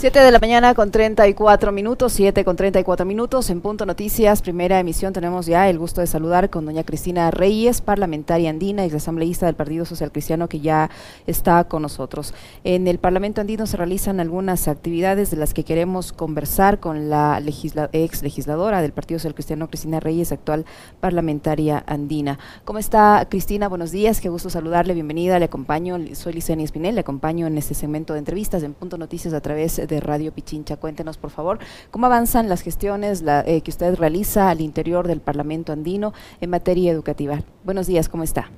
7 de la mañana con 34 minutos, 7 con 34 minutos, en Punto Noticias, primera emisión, tenemos ya el gusto de saludar con doña Cristina Reyes, parlamentaria andina, ex asambleísta del Partido Social Cristiano, que ya está con nosotros. En el Parlamento andino se realizan algunas actividades de las que queremos conversar con la ex legisladora del Partido Social Cristiano, Cristina Reyes, actual parlamentaria andina. ¿Cómo está Cristina? Buenos días, qué gusto saludarle, bienvenida, le acompaño, soy Licenia Espinel, le acompaño en este segmento de entrevistas en Punto Noticias a través de de Radio Pichincha. Cuéntenos, por favor, cómo avanzan las gestiones eh, que usted realiza al interior del Parlamento andino en materia educativa. Buenos días, ¿cómo está?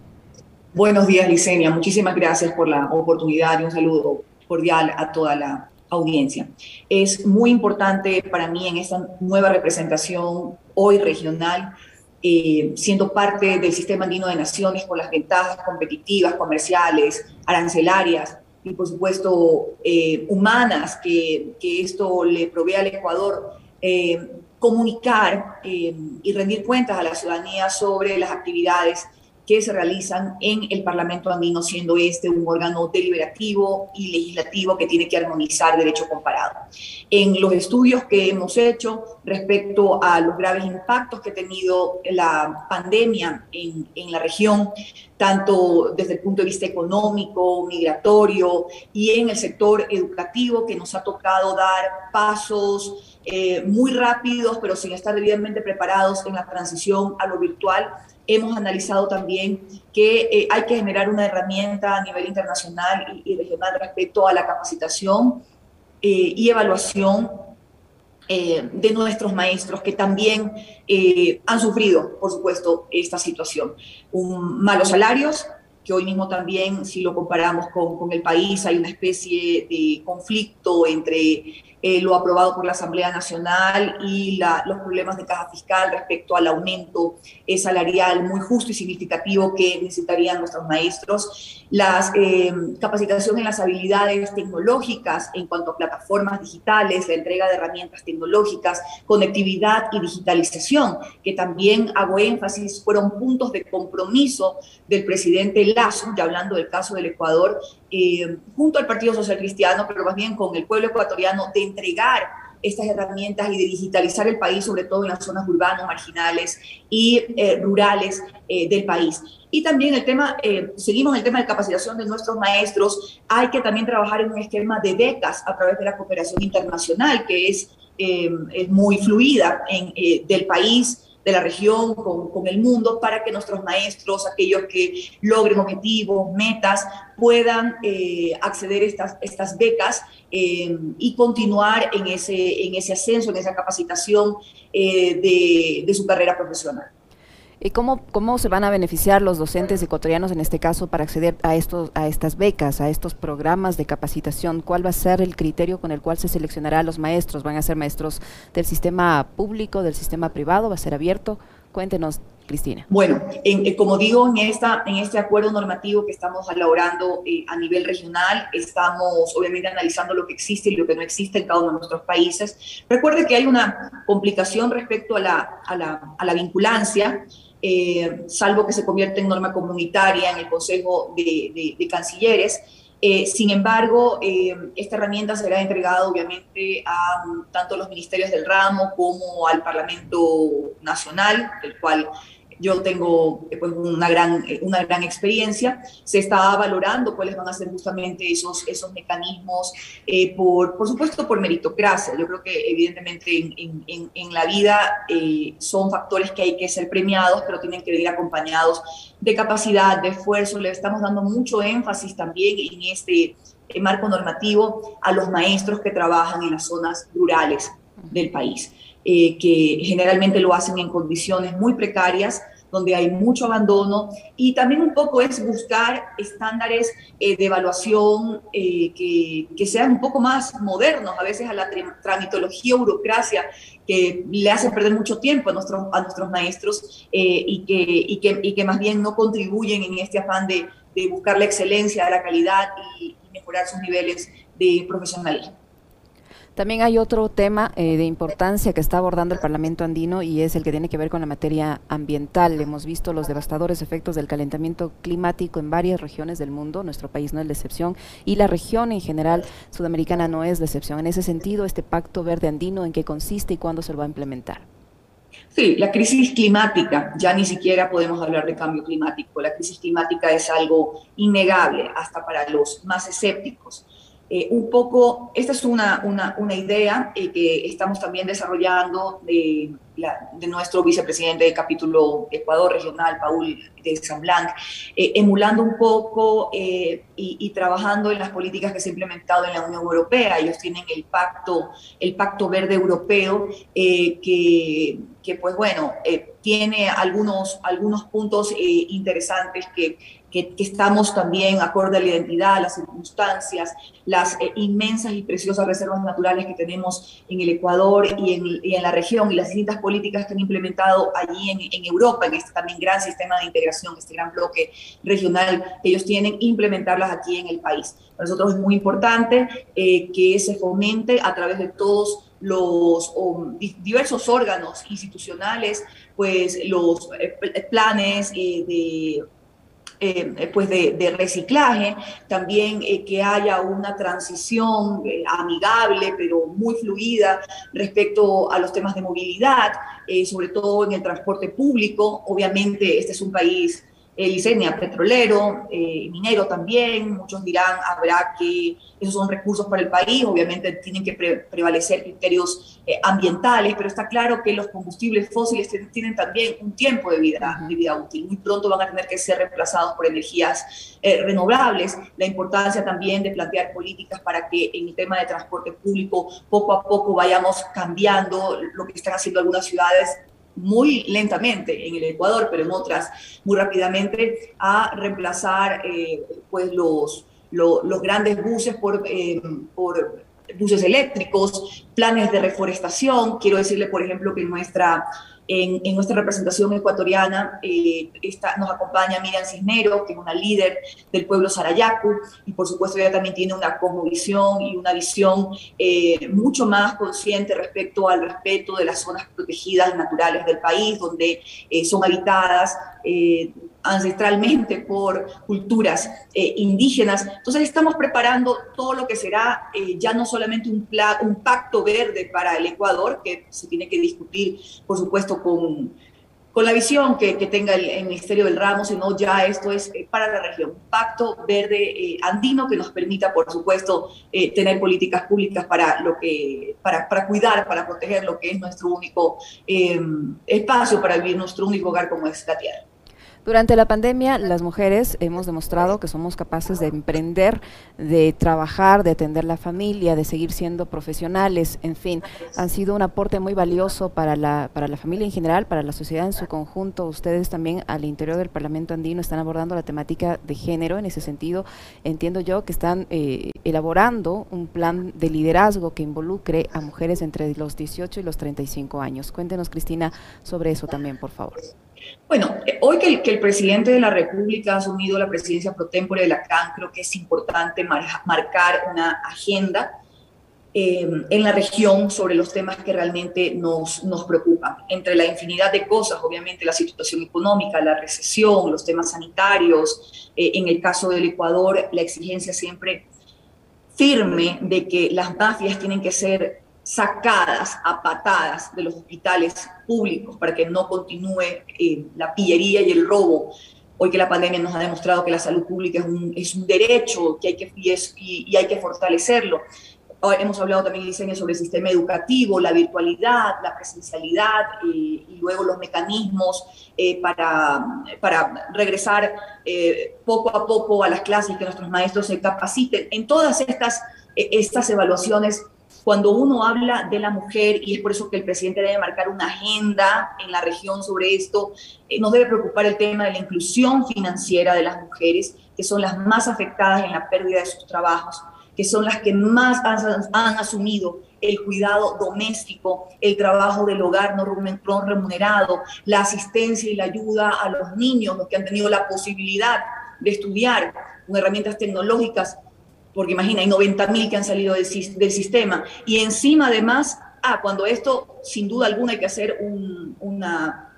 Buenos días, Licenia. Muchísimas gracias por la oportunidad y un saludo cordial a toda la audiencia. Es muy importante para mí en esta nueva representación hoy regional eh, siendo parte del sistema andino de naciones con las ventajas competitivas, comerciales, arancelarias y por supuesto eh, humanas que, que, esto le provee al Ecuador, eh, comunicar eh, y rendir cuentas a la ciudadanía sobre las actividades que se realizan en el Parlamento andino, siendo este un órgano deliberativo y legislativo que tiene que armonizar derecho comparado. En los estudios que hemos hecho respecto a los graves impactos que ha tenido la pandemia en, en la región, tanto desde el punto de vista económico, migratorio y en el sector educativo, que nos ha tocado dar pasos eh, muy rápidos, pero sin estar debidamente preparados en la transición a lo virtual, hemos analizado también que eh, hay que generar una herramienta a nivel internacional y, regional respecto a la capacitación eh, y evaluación eh, de nuestros maestros que también han sufrido, por supuesto, esta situación. Malos salarios, que hoy mismo también, si lo comparamos con el país, hay una especie de conflicto entre eh, lo aprobado por la Asamblea Nacional y los problemas de caja fiscal respecto al aumento eh, salarial muy justo y significativo que necesitarían nuestros maestros, la eh, capacitación en las habilidades tecnológicas en cuanto a plataformas digitales, la entrega de herramientas tecnológicas, conectividad y digitalización, que también hago énfasis, fueron puntos de compromiso del presidente Lazo, ya hablando del caso del Ecuador, eh, junto al Partido Social Cristiano, pero más bien con el pueblo ecuatoriano, de entregar estas herramientas y de digitalizar el país, sobre todo en las zonas urbanas, marginales y eh, rurales eh, del país. Y también el tema, seguimos el tema de capacitación de nuestros maestros, hay que también trabajar en un esquema de becas a través de la cooperación internacional, que es, muy fluida del país de la región con, con, el mundo para que nuestros maestros, aquellos que logren objetivos, metas, puedan eh, acceder a estas, estas becas eh, y continuar en ese, en ese ascenso, en esa capacitación eh, de, de su carrera profesional. ¿Y cómo, cómo se van a beneficiar los docentes ecuatorianos en este caso para acceder a, estos, a estas becas, a estos programas de capacitación? ¿Cuál va a ser el criterio con el cual se seleccionará a los maestros? ¿Van a ser maestros del sistema público, del sistema privado? ¿Va a ser abierto? Cuéntenos, Cristina. Bueno, en, como digo, en, esta, en este acuerdo normativo que estamos elaborando eh, a nivel regional, estamos obviamente analizando lo que existe y lo que no existe en cada uno de nuestros países. Recuerde que hay una complicación respecto a la, a la, a la vinculancia. Eh, salvo que se convierta en norma comunitaria en el Consejo de, Cancilleres. Eh, sin embargo, eh, esta herramienta será entregada obviamente a tanto los ministerios del ramo como al Parlamento Nacional, del cual yo tengo eh, pues, una, gran, eh, una gran experiencia. Se está valorando cuáles van a ser justamente esos, esos mecanismos, eh, por, por supuesto por meritocracia. Yo creo que evidentemente en, en, en la vida son factores que hay que ser premiados, pero tienen que venir acompañados de capacidad, de esfuerzo. Le estamos dando mucho énfasis también en este marco normativo a los maestros que trabajan en las zonas rurales del país. que generalmente lo hacen en condiciones muy precarias, donde hay mucho abandono y también un poco es buscar estándares eh, de evaluación eh, que, que, sean un poco más modernos, a veces a la tramitología, burocracia, que le hace perder mucho tiempo a nuestros, a nuestros maestros eh, y, que, y, que, y, que, más bien no contribuyen en este afán de, de buscar la excelencia, la calidad y, y mejorar sus niveles de profesionalismo. También hay otro tema eh, de importancia que está abordando el Parlamento andino y es el que tiene que ver con la materia ambiental. Hemos visto los devastadores efectos del calentamiento climático en varias regiones del mundo, nuestro país no es la excepción y la región en general sudamericana no es la excepción. En ese sentido, este pacto verde andino, ¿en qué consiste y cuándo se lo va a implementar? Sí, la crisis climática, ya ni siquiera podemos hablar de cambio climático, la crisis climática es algo innegable hasta para los más escépticos. Eh, un poco, esta es una, una, una idea eh, que estamos también desarrollando de, de, nuestro vicepresidente de capítulo Ecuador regional, Paul de San Blanc, eh, emulando un poco y, y, trabajando en las políticas que se han implementado en la Unión Europea. Ellos tienen el pacto, el pacto verde europeo que, que, pues bueno, tiene algunos, algunos puntos interesantes que que, estamos también acorde a la identidad, a las circunstancias, las eh, inmensas y preciosas reservas naturales que tenemos en el Ecuador y en, y en, la región y las distintas políticas que han implementado allí en, en, Europa, en este también gran sistema de integración, este gran bloque regional que ellos tienen, implementarlas aquí en el país. Para nosotros es muy importante eh, que se fomente a través de todos los diversos órganos institucionales, pues los eh, planes de eh, pues de, reciclaje, también eh, que haya una transición eh, amigable, pero muy fluida respecto a los temas de movilidad, sobre todo en el transporte público. Obviamente, este es un país Licenia, petrolero, minero también, muchos dirán, habrá que, esos son recursos para el país, obviamente tienen que prevalecer criterios eh, ambientales, pero está claro que los combustibles fósiles tienen también un tiempo de vida, de vida útil, muy pronto van a tener que ser reemplazados por energías eh, renovables, la importancia también de plantear políticas para que en el tema de transporte público poco a poco vayamos cambiando lo que están haciendo algunas ciudades muy lentamente en el Ecuador, pero en otras muy rápidamente, a reemplazar eh, pues los, los, grandes buses por, eh, por buses eléctricos, planes de reforestación. Quiero decirle, por ejemplo, que nuestra en, nuestra representación ecuatoriana eh, nos acompaña Miriam Cisneros, que es una líder del pueblo Sarayacu, y por supuesto ella también tiene una cosmovisión y una visión eh, mucho más consciente respecto al respeto de las zonas protegidas naturales del país, donde eh, son habitadas ancestralmente por culturas eh, indígenas. Entonces estamos preparando todo lo que será eh, ya no solamente un, pacto verde para el Ecuador, que se tiene que discutir, por supuesto, con, con la visión que, tenga el, Ministerio del Ramo, sino ya esto es eh, para la región, pacto verde andino que nos permita, por supuesto, tener políticas públicas para, lo que, para, para, cuidar, para proteger lo que es nuestro único espacio para vivir, nuestro único hogar como es la tierra. Durante la pandemia, las mujeres hemos demostrado que somos capaces de emprender, de trabajar, de atender la familia, de seguir siendo profesionales, en fin, han sido un aporte muy valioso para la, para la familia en general, para la sociedad en su conjunto. Ustedes también al interior del Parlamento andino están abordando la temática de género. En ese sentido, entiendo yo que están eh, elaborando un plan de liderazgo que involucre a mujeres entre los 18 y los 35 años. Cuéntenos, Cristina, sobre eso también, por favor. Bueno, eh, hoy que el, presidente de la República ha asumido la presidencia pro tempore de la CAN, creo que es importante marcar una agenda eh, en la región sobre los temas que realmente nos, nos preocupan. Entre la infinidad de cosas, obviamente la situación económica, la recesión, los temas sanitarios, eh, en el caso del Ecuador, la exigencia siempre firme de que las mafias tienen que ser sacadas a patadas de los hospitales públicos para que no continúe eh, la pillería y el robo. Hoy que la pandemia nos ha demostrado que la salud pública es un, es un derecho que hay que, y, y, hay que fortalecerlo. hemos hablado también, Liceña, sobre el sistema educativo, la virtualidad, la presencialidad eh, y luego los mecanismos eh, para, para regresar poco a poco a las clases, que nuestros maestros se capaciten. En todas estas, estas evaluaciones cuando uno habla de la mujer, y es por eso que el presidente debe marcar una agenda en la región sobre esto, eh, nos debe preocupar el tema de la inclusión financiera de las mujeres, que son las más afectadas en la pérdida de sus trabajos, que son las que más han, han asumido el cuidado doméstico, el trabajo del hogar no remunerado, la asistencia y la ayuda a los niños, los que han tenido la posibilidad de estudiar con herramientas tecnológicas porque imagina, hay 90 mil que han salido del, del, sistema. Y encima, además, ah, cuando esto, sin duda alguna, hay que hacer una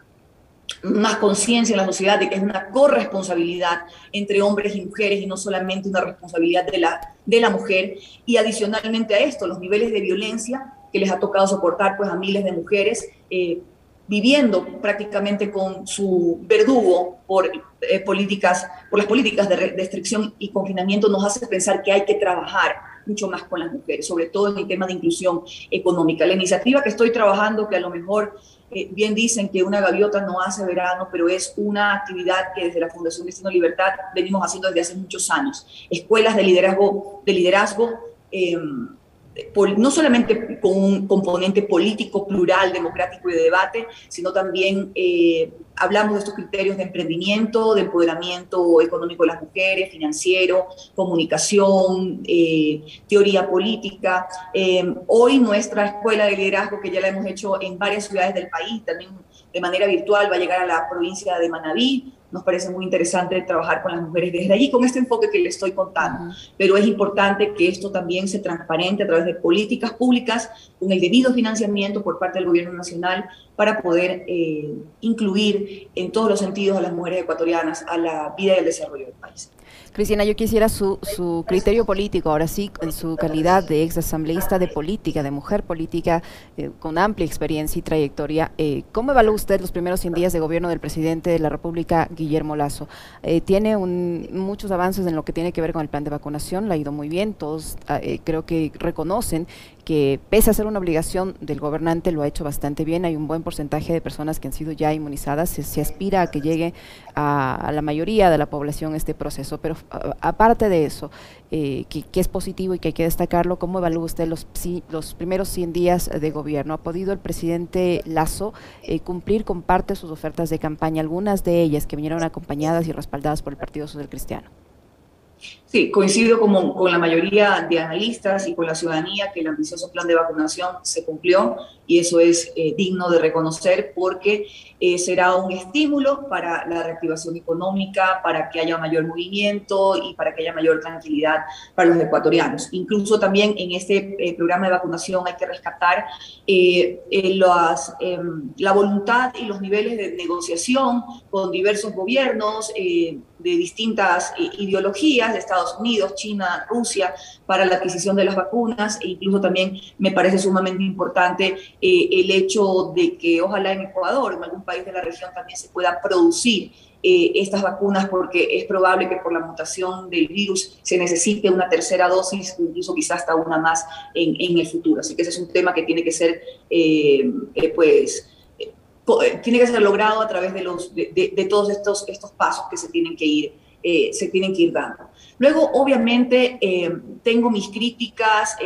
más conciencia en la sociedad de que es una corresponsabilidad entre hombres y mujeres y no solamente una responsabilidad de la, de la mujer. Y adicionalmente a esto, los niveles de violencia que les ha tocado soportar pues, a miles de mujeres eh, viviendo prácticamente con su verdugo por, eh, políticas, por las políticas de restricción y confinamiento, nos hace pensar que hay que trabajar mucho más con las mujeres, sobre todo en el tema de inclusión económica. La iniciativa que estoy trabajando, que a lo mejor eh, bien dicen que una gaviota no hace verano, pero es una actividad que desde la Fundación Destino Libertad venimos haciendo desde hace muchos años. Escuelas de liderazgo, de liderazgo em, no solamente con un componente político, plural, democrático y de debate, sino también eh, hablamos de estos criterios de emprendimiento, de empoderamiento económico de las mujeres, financiero, comunicación, eh, teoría política. Eh, hoy nuestra escuela de liderazgo, que ya la hemos hecho en varias ciudades del país, también de manera virtual, va a llegar a la provincia de Manabí, nos parece muy interesante trabajar con las mujeres desde allí, con este enfoque que les estoy contando. Pero es importante que esto también se transparente a través de políticas públicas, con el debido financiamiento por parte del gobierno nacional, para poder eh, incluir en todos los sentidos a las mujeres ecuatorianas a la vida y al desarrollo del país. Cristina, yo quisiera su, su criterio político, ahora sí, en su calidad de ex asambleísta de política, de mujer política, eh, con amplia experiencia y trayectoria. Eh, ¿Cómo evalúa usted los primeros 100 días de gobierno del presidente de la República, Guillermo Lazo? Eh, tiene un, muchos avances en lo que tiene que ver con el plan de vacunación, le ha ido muy bien, todos ah, creo que reconocen que pese a ser una obligación del gobernante, lo ha hecho bastante bien. Hay un buen porcentaje de personas que han sido ya inmunizadas. Se, aspira a que llegue a, la mayoría de la población este proceso. Pero aparte de eso, eh, que, es positivo y que hay que destacarlo, ¿cómo evalúa usted los, los primeros 100 días de gobierno? ¿Ha podido el presidente Lazo eh, cumplir con parte de sus ofertas de campaña, algunas de ellas que vinieron acompañadas y respaldadas por el Partido Social Cristiano? Sí, coincido con, con la mayoría de analistas y con la ciudadanía que el ambicioso plan de vacunación se cumplió y eso es eh, digno de reconocer porque eh, será un estímulo para la reactivación económica, para que haya mayor movimiento y para que haya mayor tranquilidad para los ecuatorianos. Incluso también en este eh, programa de vacunación hay que rescatar em, la voluntad y los niveles de negociación con diversos gobiernos de distintas ideologías de Estados Unidos, China, Rusia, para la adquisición de las vacunas e incluso también me parece sumamente importante eh, el hecho de que ojalá en Ecuador, en algún país de la región también se pueda producir eh, estas vacunas porque es probable que por la mutación del virus se necesite una tercera dosis, incluso quizás hasta una más en, en el futuro. Así que ese es un tema que tiene que ser, eh, pues, tiene que ser logrado a través de, los, de, de, todos estos, estos pasos que se tienen que ir, se tienen que ir dando. Luego, obviamente, tengo mis críticas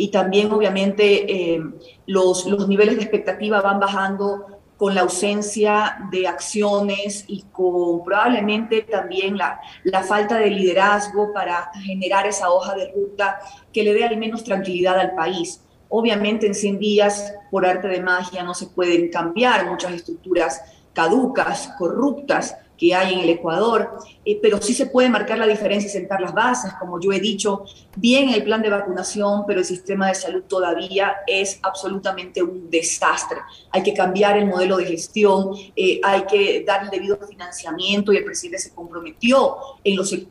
y también obviamente eh, los, los niveles de expectativa van bajando con la ausencia de acciones y con probablemente también la, la, falta de liderazgo para generar esa hoja de ruta que le dé al menos tranquilidad al país. Obviamente en 100 días, por arte de magia, no se pueden cambiar muchas estructuras caducas, corruptas, que hay en el Ecuador, eh, pero sí se puede marcar la diferencia y sentar las bases, como yo he dicho, bien el plan de vacunación, pero el sistema de salud todavía es absolutamente un desastre. Hay que cambiar el modelo de gestión, eh, hay que dar el debido financiamiento y el presidente se comprometió en, los eh,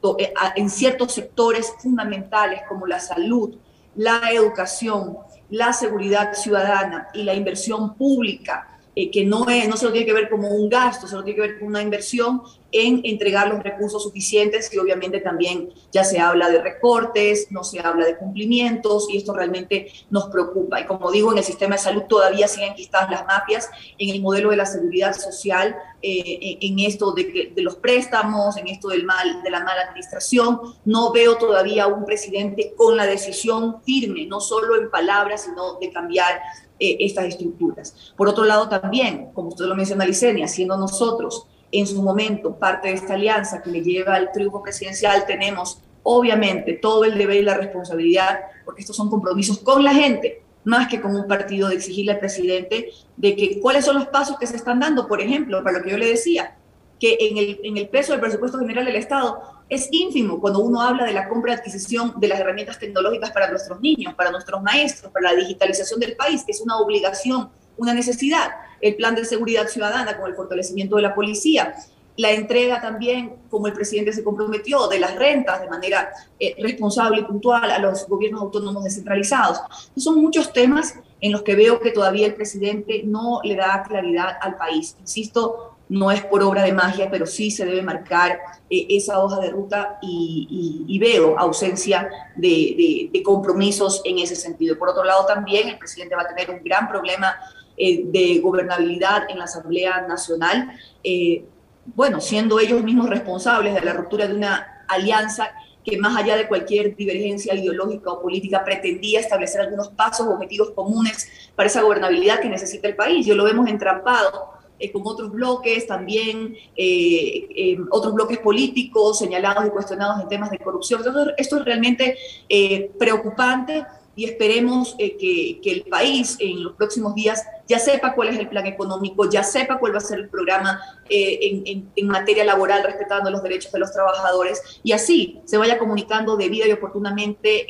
en ciertos sectores fundamentales como la salud, la educación, la seguridad ciudadana y la inversión pública eh, que no, es, no se lo tiene que ver como un gasto, se lo tiene que ver como una inversión en entregar los recursos suficientes y obviamente también ya se habla de recortes, no se habla de cumplimientos y esto realmente nos preocupa. Y como digo, en el sistema de salud todavía siguen quistadas las mafias, en el modelo de la seguridad social, eh, en esto de, de, los préstamos, en esto del mal, de la mala administración, no veo todavía un presidente con la decisión firme, no solo en palabras, sino de cambiar eh, estas estructuras. Por otro lado, también, como usted lo menciona, Licenia, siendo nosotros en su momento parte de esta alianza que le lleva al triunfo presidencial, tenemos obviamente todo el deber y la responsabilidad, porque estos son compromisos con la gente, más que con un partido, de exigirle al presidente de que cuáles son los pasos que se están dando, por ejemplo, para lo que yo le decía, que en el, peso del presupuesto general del Estado es ínfimo cuando uno habla de la compra adquisición de las herramientas tecnológicas para nuestros niños, para nuestros maestros, para la digitalización del país, que es una obligación, una necesidad. El plan de seguridad ciudadana con el fortalecimiento de la policía, la entrega también, como el presidente se comprometió, de las rentas de manera eh, responsable y puntual a los gobiernos autónomos descentralizados. Son muchos temas en los que veo que todavía el presidente no le da claridad al país. Insisto, no es por obra de magia, pero sí se debe marcar eh, esa hoja de ruta y, veo ausencia de, compromisos en ese sentido. Por otro lado, también el presidente va a tener un gran problema eh, de gobernabilidad en la Asamblea Nacional, eh, bueno, siendo ellos mismos responsables de la ruptura de una alianza que más allá de cualquier divergencia ideológica o política pretendía establecer algunos pasos o objetivos comunes para esa gobernabilidad que necesita el país. Yo lo vemos entrampado eh, con otros bloques, también eh, otros bloques políticos señalados y cuestionados en temas de corrupción. Entonces, esto es realmente eh, preocupante y esperemos que, que, el país en los próximos días ya sepa cuál es el plan económico, ya sepa cuál va a ser el programa en, en, en, materia laboral respetando los derechos de los trabajadores y así se vaya comunicando debida y oportunamente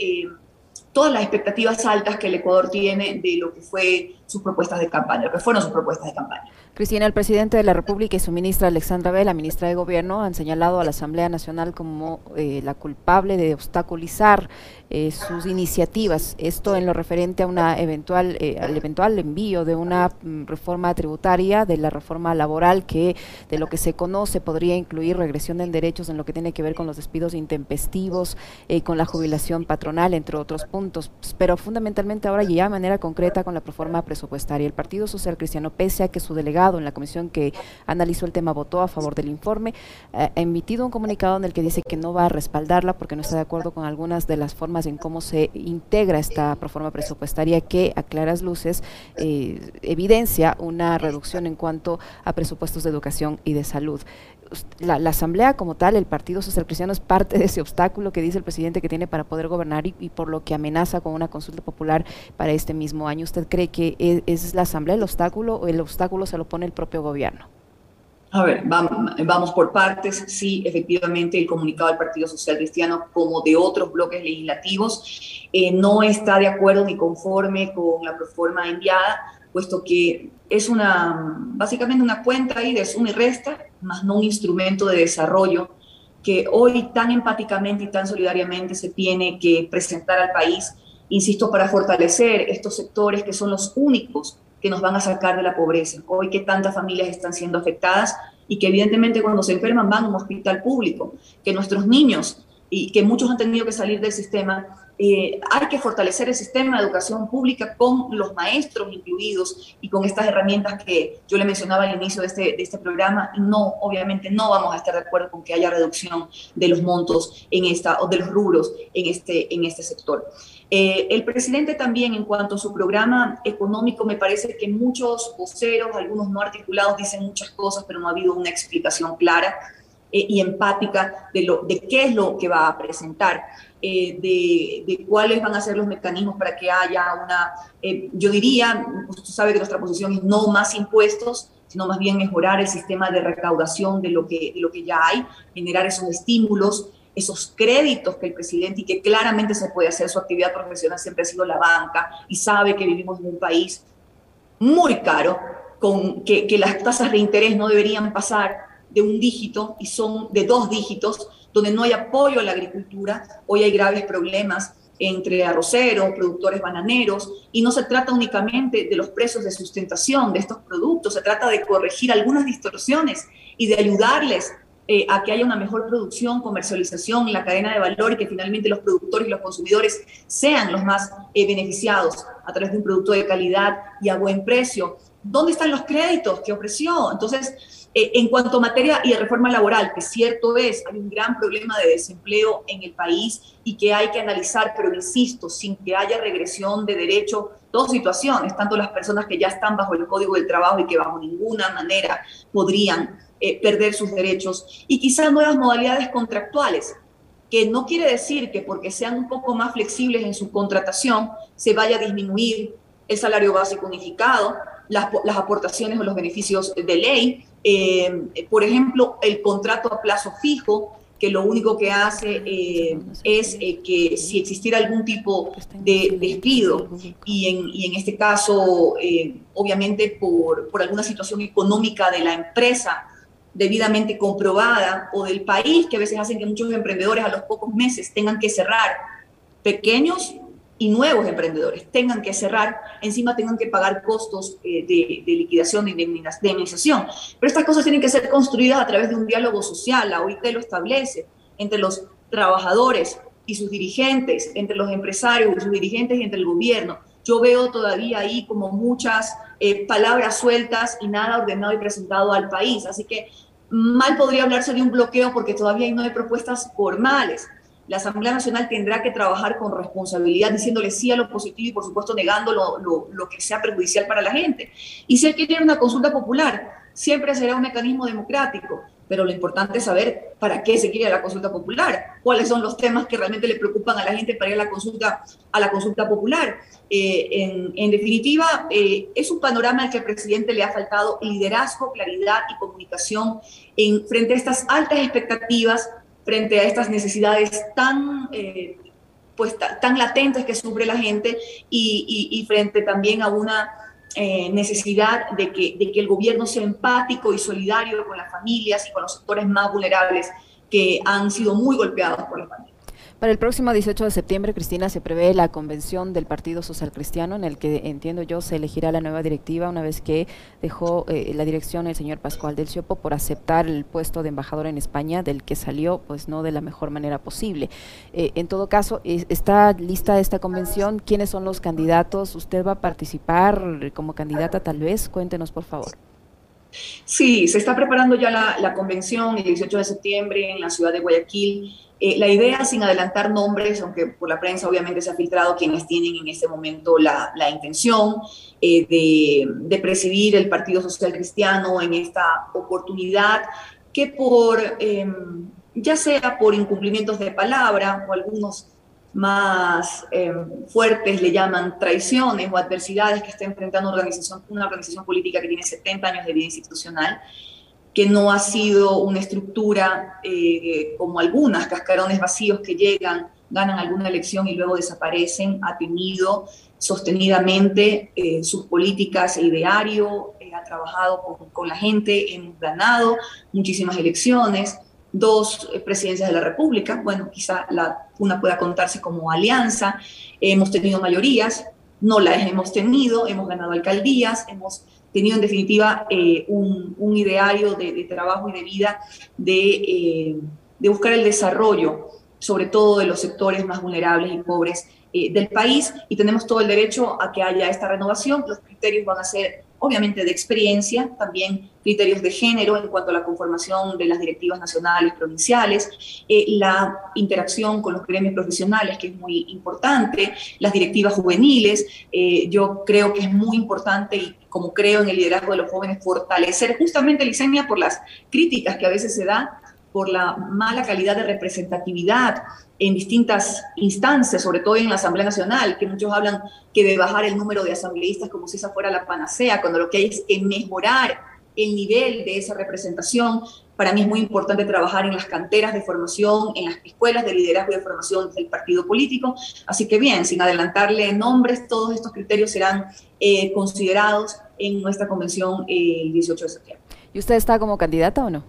todas las expectativas altas que el Ecuador tiene de lo que fue sus propuestas de campaña, que fueron sus propuestas de campaña. Cristina, el presidente de la República y su ministra Alexandra Bell, la ministra de Gobierno, han señalado a la Asamblea Nacional como eh, la culpable de obstaculizar eh, sus iniciativas. Esto en lo referente a una eventual, eh, al eventual envío de una mm, reforma tributaria, de la reforma laboral que de lo que se conoce podría incluir regresión en derechos en lo que tiene que ver con los despidos intempestivos, con la jubilación patronal, entre otros puntos. Pero fundamentalmente ahora ya de manera concreta con la reforma presupuestaria. El Partido Social Cristiano, pese a que su delegado en la comisión que analizó el tema votó a favor del informe, eh, ha emitido un comunicado en el que dice que no va a respaldarla porque no está de acuerdo con algunas de las formas en cómo se integra esta proforma presupuestaria que a claras luces eh, evidencia una reducción en cuanto a presupuestos de educación y de salud la, Asamblea como tal, el Partido Social Cristiano es parte de ese obstáculo que dice el presidente que tiene para poder gobernar y, por lo que amenaza con una consulta popular para este mismo año. ¿Usted cree que es, la Asamblea el obstáculo o el obstáculo se lo pone el propio gobierno? A ver, vamos, por partes. Sí, efectivamente, el comunicado del Partido Social Cristiano, como de otros bloques legislativos, eh, no está de acuerdo ni conforme con la proforma enviada, puesto que es una, básicamente una cuenta ahí de suma y resta, más no un instrumento de desarrollo que hoy tan empáticamente y tan solidariamente se tiene que presentar al país, insisto, para fortalecer estos sectores que son los únicos que nos van a sacar de la pobreza. Hoy que tantas familias están siendo afectadas y que evidentemente cuando se enferman van a un hospital público, que nuestros niños y que muchos han tenido que salir del sistema, eh, hay que fortalecer el sistema de educación pública con los maestros incluidos y con estas herramientas que yo le mencionaba al inicio de este, este programa. No, obviamente no vamos a estar de acuerdo con que haya reducción de los montos en o de los rubros en este, en este sector. Eh, el presidente también, en cuanto a su programa económico, me parece que muchos voceros, algunos no articulados, dicen muchas cosas, pero no ha habido una explicación clara eh, y empática de, lo, de qué es lo que va a presentar, eh, de, cuáles van a ser los mecanismos para que haya una, yo diría, usted sabe que nuestra posición es no más impuestos, sino más bien mejorar el sistema de recaudación de lo que, de lo que ya hay, generar esos estímulos esos créditos que el presidente y que claramente se puede hacer, su actividad profesional siempre ha sido la banca y sabe que vivimos en un país muy caro, con que, que las tasas de interés no deberían pasar de un dígito y son de dos dígitos, donde no hay apoyo a la agricultura. Hoy hay graves problemas entre arroceros, productores bananeros, y no se trata únicamente de los precios de sustentación de estos productos, se trata de corregir algunas distorsiones y de ayudarles eh, a que haya una mejor producción, comercialización la cadena de valor y que finalmente los productores y los consumidores sean los más eh, beneficiados a través de un producto de calidad y a buen precio. ¿Dónde están los créditos que ofreció? Entonces, eh, en cuanto a materia y reforma laboral, que cierto es, hay un gran problema de desempleo en el país y que hay que analizar, pero insisto, sin que haya regresión de derecho, dos situaciones, tanto las personas que ya están bajo el Código del Trabajo y que bajo ninguna manera podrían eh, perder sus derechos y quizás nuevas modalidades contractuales, que no quiere decir que porque sean un poco más flexibles en su contratación se vaya a disminuir el salario básico unificado, las, las aportaciones o los beneficios de ley, por ejemplo, el contrato a plazo fijo, que lo único que hace eh, es eh, que si existiera algún tipo de despido y en, y en este caso, eh, obviamente por, por, alguna situación económica de la empresa debidamente comprobada o del país, que a veces hacen que muchos emprendedores a los pocos meses tengan que cerrar, pequeños y nuevos emprendedores tengan que cerrar, encima tengan que pagar costos de, de, liquidación, de indemnización. Pero estas cosas tienen que ser construidas a través de un diálogo social, la OIT lo establece, entre los trabajadores y sus dirigentes, entre los empresarios y sus dirigentes y entre el gobierno. Yo veo todavía ahí como muchas eh, palabras sueltas y nada ordenado y presentado al país. Así que mal podría hablarse de un bloqueo porque todavía no hay propuestas formales la Asamblea Nacional tendrá que trabajar con responsabilidad, diciéndole sí a lo positivo y por supuesto negando lo, que sea perjudicial para la gente. Y si él quiere una consulta popular, siempre será un mecanismo democrático, pero lo importante es saber para qué se quiere la consulta popular, cuáles son los temas que realmente le preocupan a la gente para ir a la consulta, a la consulta popular. Eh, en, definitiva, eh, es un panorama al que al presidente le ha faltado liderazgo, claridad y comunicación en, frente a estas altas expectativas frente a estas necesidades tan, eh, pues, tan latentes que sufre la gente y, frente también a una eh, necesidad de que, de que el gobierno sea empático y solidario con las familias y con los sectores más vulnerables que han sido muy golpeados por la pandemia. Para el próximo 18 de septiembre, Cristina, se prevé la convención del Partido Social Cristiano, en el que entiendo yo se elegirá la nueva directiva una vez que dejó eh, la dirección el señor Pascual del Ciopo por aceptar el puesto de embajador en España, del que salió pues no de la mejor manera posible. Eh, en todo caso, ¿está lista esta convención? ¿Quiénes son los candidatos? ¿Usted va a participar como candidata tal vez? Cuéntenos, por favor. Sí, se está preparando ya la, la convención el 18 de septiembre en la ciudad de Guayaquil. Eh, la idea, sin adelantar nombres, aunque por la prensa obviamente se ha filtrado quienes tienen en este momento la, intención eh, de, presidir el Partido Social Cristiano en esta oportunidad, que por, em, ya sea por incumplimientos de palabra o algunos más em, fuertes le llaman traiciones o adversidades que está enfrentando una organización, política que tiene 70 años de vida institucional, que no ha sido una estructura eh, como algunas, cascarones vacíos que llegan, ganan alguna elección y luego desaparecen, ha tenido sostenidamente eh, sus políticas e ideario, eh, ha trabajado con, con, la gente, hemos ganado muchísimas elecciones, dos presidencias de la República, bueno, quizá la, una pueda contarse como alianza, hemos tenido mayorías, no las hemos tenido, hemos ganado alcaldías, hemos tenido en definitiva eh, un, ideario de, trabajo y de vida de, eh, de, buscar el desarrollo, sobre todo de los sectores más vulnerables y pobres eh, del país, y tenemos todo el derecho a que haya esta renovación. Los criterios van a ser obviamente de experiencia, también criterios de género en cuanto a la conformación de las directivas nacionales, provinciales, eh, la interacción con los gremios profesionales, que es muy importante, las directivas juveniles. Eh, yo creo que es muy importante y como creo en el liderazgo de los jóvenes, fortalecer justamente la Licenia por las críticas que a veces se da por la mala calidad de representatividad en distintas instancias, sobre todo en la Asamblea Nacional, que muchos hablan que de bajar el número de asambleístas como si esa fuera la panacea, cuando lo que hay es que mejorar el nivel de esa representación. Para mí es muy importante trabajar en las canteras de formación, en las escuelas de liderazgo y de formación del partido político. Así que bien, sin adelantarle nombres, todos estos criterios serán eh, considerados en nuestra convención eh, el 18 de septiembre. ¿Y usted está como candidata o no?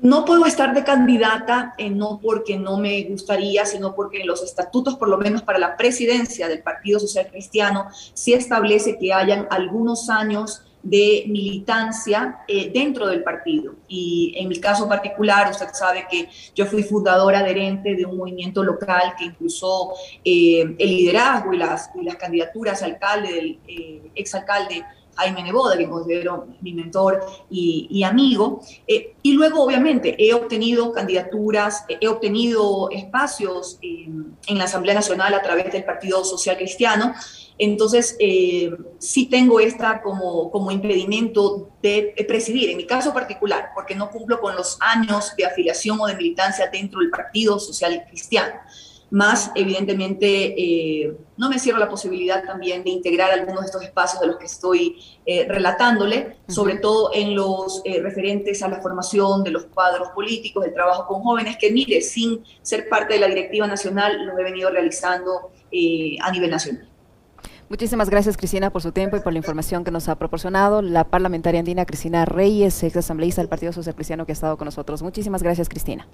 No puedo estar de candidata, eh, no porque no me gustaría, sino porque en los estatutos, por lo menos para la presidencia del Partido Social Cristiano, sí establece que hayan algunos años de militancia eh, dentro del partido. Y en mi caso particular, usted sabe que yo fui fundadora adherente de un movimiento local que impulsó eh, el liderazgo y las, y las candidaturas alcalde, del exalcalde Jaime Neboda, que considero mi mentor y, amigo. Eh, y luego, obviamente, he obtenido candidaturas, he obtenido espacios en la Asamblea Nacional a través del Partido Social Cristiano. Entonces, eh, sí tengo esta como, como impedimento de presidir, en mi caso particular, porque no cumplo con los años de afiliación o de militancia dentro del Partido Social Cristiano. Más, evidentemente, eh, no me cierro la posibilidad también de integrar algunos de estos espacios de los que estoy eh, relatándole, sobre todo en los eh, referentes a la formación de los cuadros políticos, el trabajo con jóvenes, que mire, sin ser parte de la directiva nacional, lo he venido realizando a nivel nacional. Muchísimas gracias, Cristina, por su tiempo y por la información que nos ha proporcionado. La parlamentaria andina Cristina Reyes, ex asambleísta del Partido Social Cristiano que ha estado con nosotros. Muchísimas gracias, Cristina.